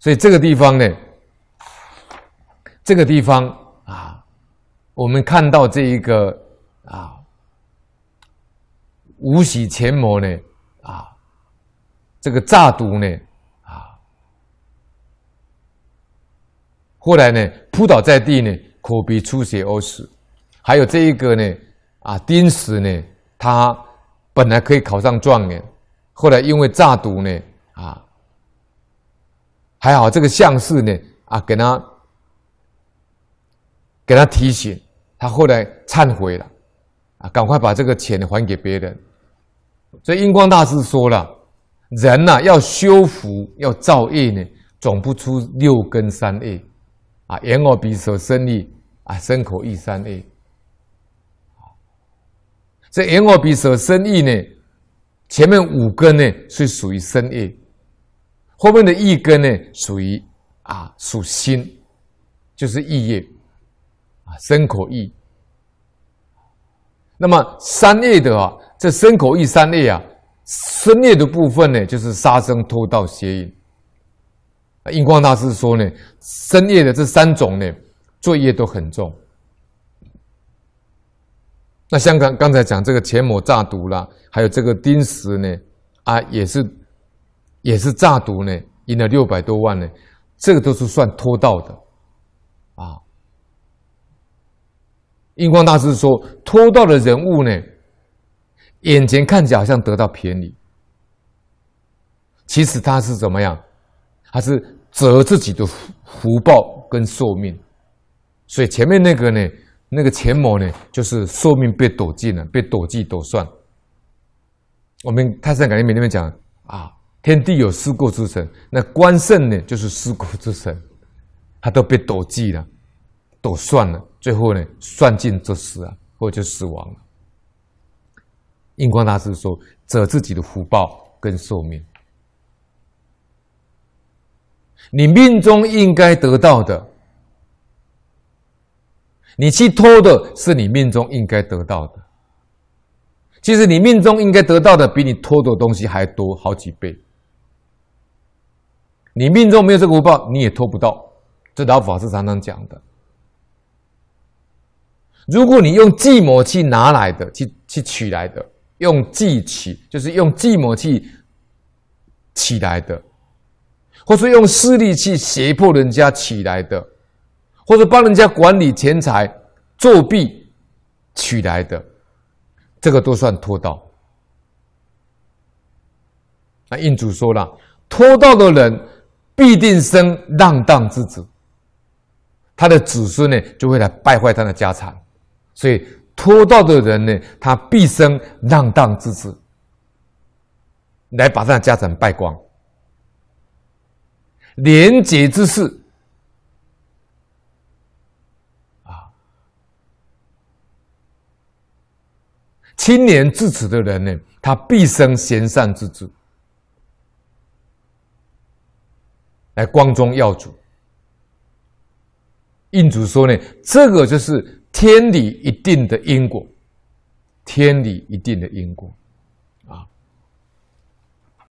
所以这个地方呢，这个地方啊，我们看到这一个啊，无喜前魔呢，啊，这个诈毒呢，啊，后来呢，扑倒在地呢，口鼻出血而死。还有这一个呢，啊，丁石呢，他本来可以考上状元，后来因为诈毒呢，啊。还好，这个相士呢，啊，给他给他提醒，他后来忏悔了，啊，赶快把这个钱还给别人。所以印光大师说了，人呐、要修福要造业呢，总不出六根三业，啊，眼耳鼻舌身意啊，身口意三业。这眼耳鼻舌身意呢，前面五根呢是属于身业。后面的意根呢，属于啊属心，就是意业啊身口意。那么三业的啊，这身口意三业啊，身业的部分呢，就是杀生、偷盗、邪淫。印光大师说呢，身业的这三种呢，罪业都很重。那像刚刚才讲这个前魔诈毒啦，还有这个丁石呢，啊也是。也是诈毒呢，赢了六百多万呢，这个都是算偷盗的，啊。印光大师说，偷盗的人物呢，眼前看起来好像得到便宜，其实他是怎么样？他是折自己的福报跟寿命，所以前面那个呢，那个钱某呢，就是寿命被夺尽了，被夺计夺算。我们泰山感应里面讲啊。天地有四过之神，那关圣呢，就是四过之神，他都被躲计了，躲算了，最后呢，算尽则死啊，或者就死亡了。印光大师说：“折自己的福报跟寿命，你命中应该得到的，你去偷的是你命中应该得到的。其实你命中应该得到的，比你偷的东西还多好几倍。”你命中没有这个福报，你也偷不到。这老法师常常讲的。如果你用计谋去拿来的，去去取来的，用计取就是用计谋去取来的，或是用势力去胁迫人家取来的，或者帮人家管理钱财作弊取来的，这个都算偷盗。那印主说了，偷盗的人。必定生浪荡之子，他的子孙呢就会来败坏他的家产，所以偷盗的人呢，他必生浪荡之子，来把他的家产败光。廉洁之士啊，清廉自持的人呢，他必生贤善之子。来光宗耀祖，印主说呢，这个就是天理一定的因果，天理一定的因果。